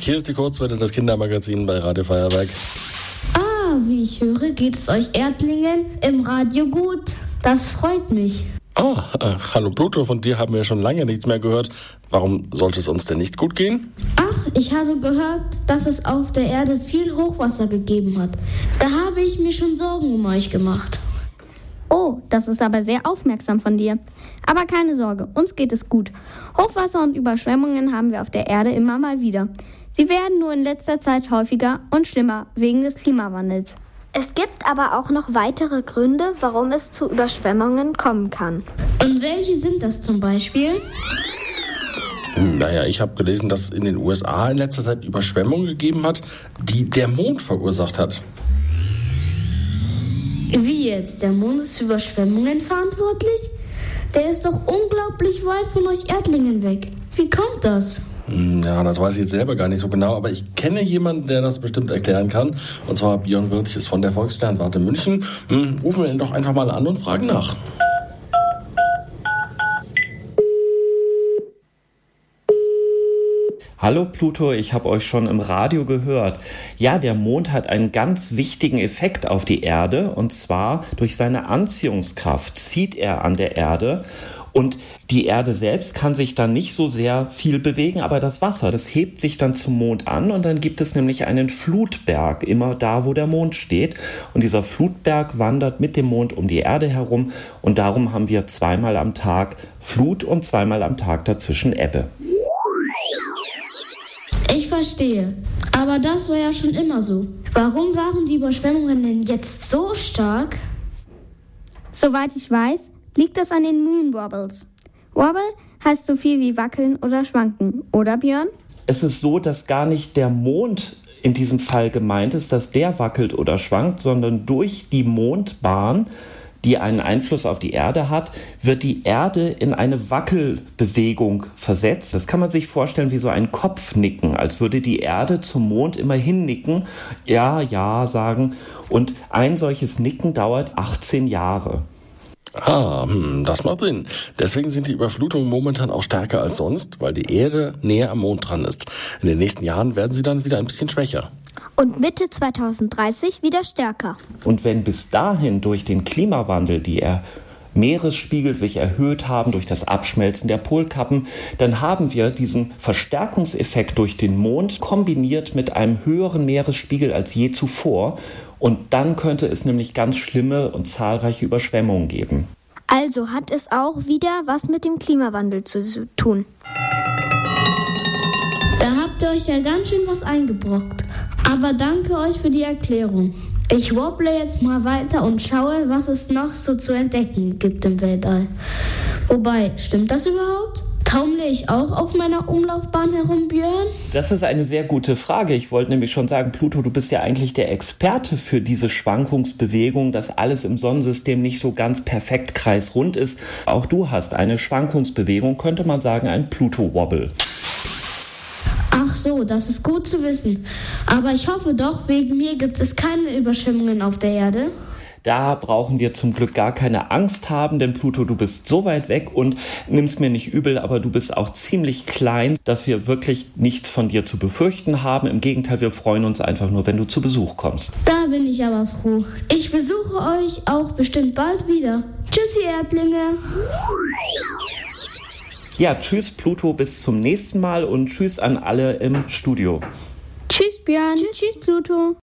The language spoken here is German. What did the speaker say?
Hier ist die Kurzwelle, das Kindermagazin bei Radio Feuerwerk. Ah, wie ich höre, geht es euch Erdlingen im Radio gut. Das freut mich. Ah, äh, hallo Pluto, von dir haben wir schon lange nichts mehr gehört. Warum sollte es uns denn nicht gut gehen? Ach, ich habe gehört, dass es auf der Erde viel Hochwasser gegeben hat. Da habe ich mir schon Sorgen um euch gemacht. Oh, das ist aber sehr aufmerksam von dir. Aber keine Sorge, uns geht es gut. Hochwasser und Überschwemmungen haben wir auf der Erde immer mal wieder. Sie werden nur in letzter Zeit häufiger und schlimmer wegen des Klimawandels. Es gibt aber auch noch weitere Gründe, warum es zu Überschwemmungen kommen kann. Und welche sind das zum Beispiel? Naja, ich habe gelesen, dass es in den USA in letzter Zeit Überschwemmungen gegeben hat, die der Mond verursacht hat. Wie jetzt? Der Mond ist für Überschwemmungen verantwortlich? Der ist doch unglaublich weit von euch Erdlingen weg. Wie kommt das? Hm, ja, das weiß ich jetzt selber gar nicht so genau, aber ich kenne jemanden, der das bestimmt erklären kann. Und zwar Björn Wirth ist von der Volkssternwarte München. Hm, rufen wir ihn doch einfach mal an und fragen nach. Hallo Pluto, ich habe euch schon im Radio gehört. Ja, der Mond hat einen ganz wichtigen Effekt auf die Erde und zwar durch seine Anziehungskraft zieht er an der Erde und die Erde selbst kann sich dann nicht so sehr viel bewegen, aber das Wasser, das hebt sich dann zum Mond an und dann gibt es nämlich einen Flutberg, immer da, wo der Mond steht. Und dieser Flutberg wandert mit dem Mond um die Erde herum und darum haben wir zweimal am Tag Flut und zweimal am Tag dazwischen Ebbe. Ich verstehe. Aber das war ja schon immer so. Warum waren die Überschwemmungen denn jetzt so stark? Soweit ich weiß, liegt das an den Moon Wobbles. Wobble heißt so viel wie wackeln oder schwanken, oder Björn? Es ist so, dass gar nicht der Mond in diesem Fall gemeint ist, dass der wackelt oder schwankt, sondern durch die Mondbahn die einen Einfluss auf die Erde hat, wird die Erde in eine Wackelbewegung versetzt. Das kann man sich vorstellen wie so ein Kopfnicken, als würde die Erde zum Mond immer hinnicken, ja, ja sagen. Und ein solches Nicken dauert 18 Jahre. Ah, hm, das macht Sinn. Deswegen sind die Überflutungen momentan auch stärker als sonst, weil die Erde näher am Mond dran ist. In den nächsten Jahren werden sie dann wieder ein bisschen schwächer. Und Mitte 2030 wieder stärker. Und wenn bis dahin durch den Klimawandel die er Meeresspiegel sich erhöht haben durch das Abschmelzen der Polkappen, dann haben wir diesen Verstärkungseffekt durch den Mond kombiniert mit einem höheren Meeresspiegel als je zuvor. Und dann könnte es nämlich ganz schlimme und zahlreiche Überschwemmungen geben. Also hat es auch wieder was mit dem Klimawandel zu tun. Da habt ihr euch ja ganz schön was eingebrockt. Aber danke euch für die Erklärung. Ich wobble jetzt mal weiter und schaue, was es noch so zu entdecken gibt im Weltall. Wobei, stimmt das überhaupt? Taumle ich auch auf meiner Umlaufbahn herum, Björn? Das ist eine sehr gute Frage. Ich wollte nämlich schon sagen, Pluto, du bist ja eigentlich der Experte für diese Schwankungsbewegung, dass alles im Sonnensystem nicht so ganz perfekt kreisrund ist. Auch du hast eine Schwankungsbewegung, könnte man sagen, ein Pluto-Wobble. Ach so, das ist gut zu wissen. Aber ich hoffe doch, wegen mir gibt es keine Überschwemmungen auf der Erde. Da brauchen wir zum Glück gar keine Angst haben, denn Pluto, du bist so weit weg und nimm's mir nicht übel, aber du bist auch ziemlich klein, dass wir wirklich nichts von dir zu befürchten haben. Im Gegenteil, wir freuen uns einfach nur, wenn du zu Besuch kommst. Da bin ich aber froh. Ich besuche euch auch bestimmt bald wieder. Tschüssi, Erdlinge. Ja, tschüss Pluto, bis zum nächsten Mal und tschüss an alle im Studio. Tschüss Björn. Tschüss, tschüss Pluto.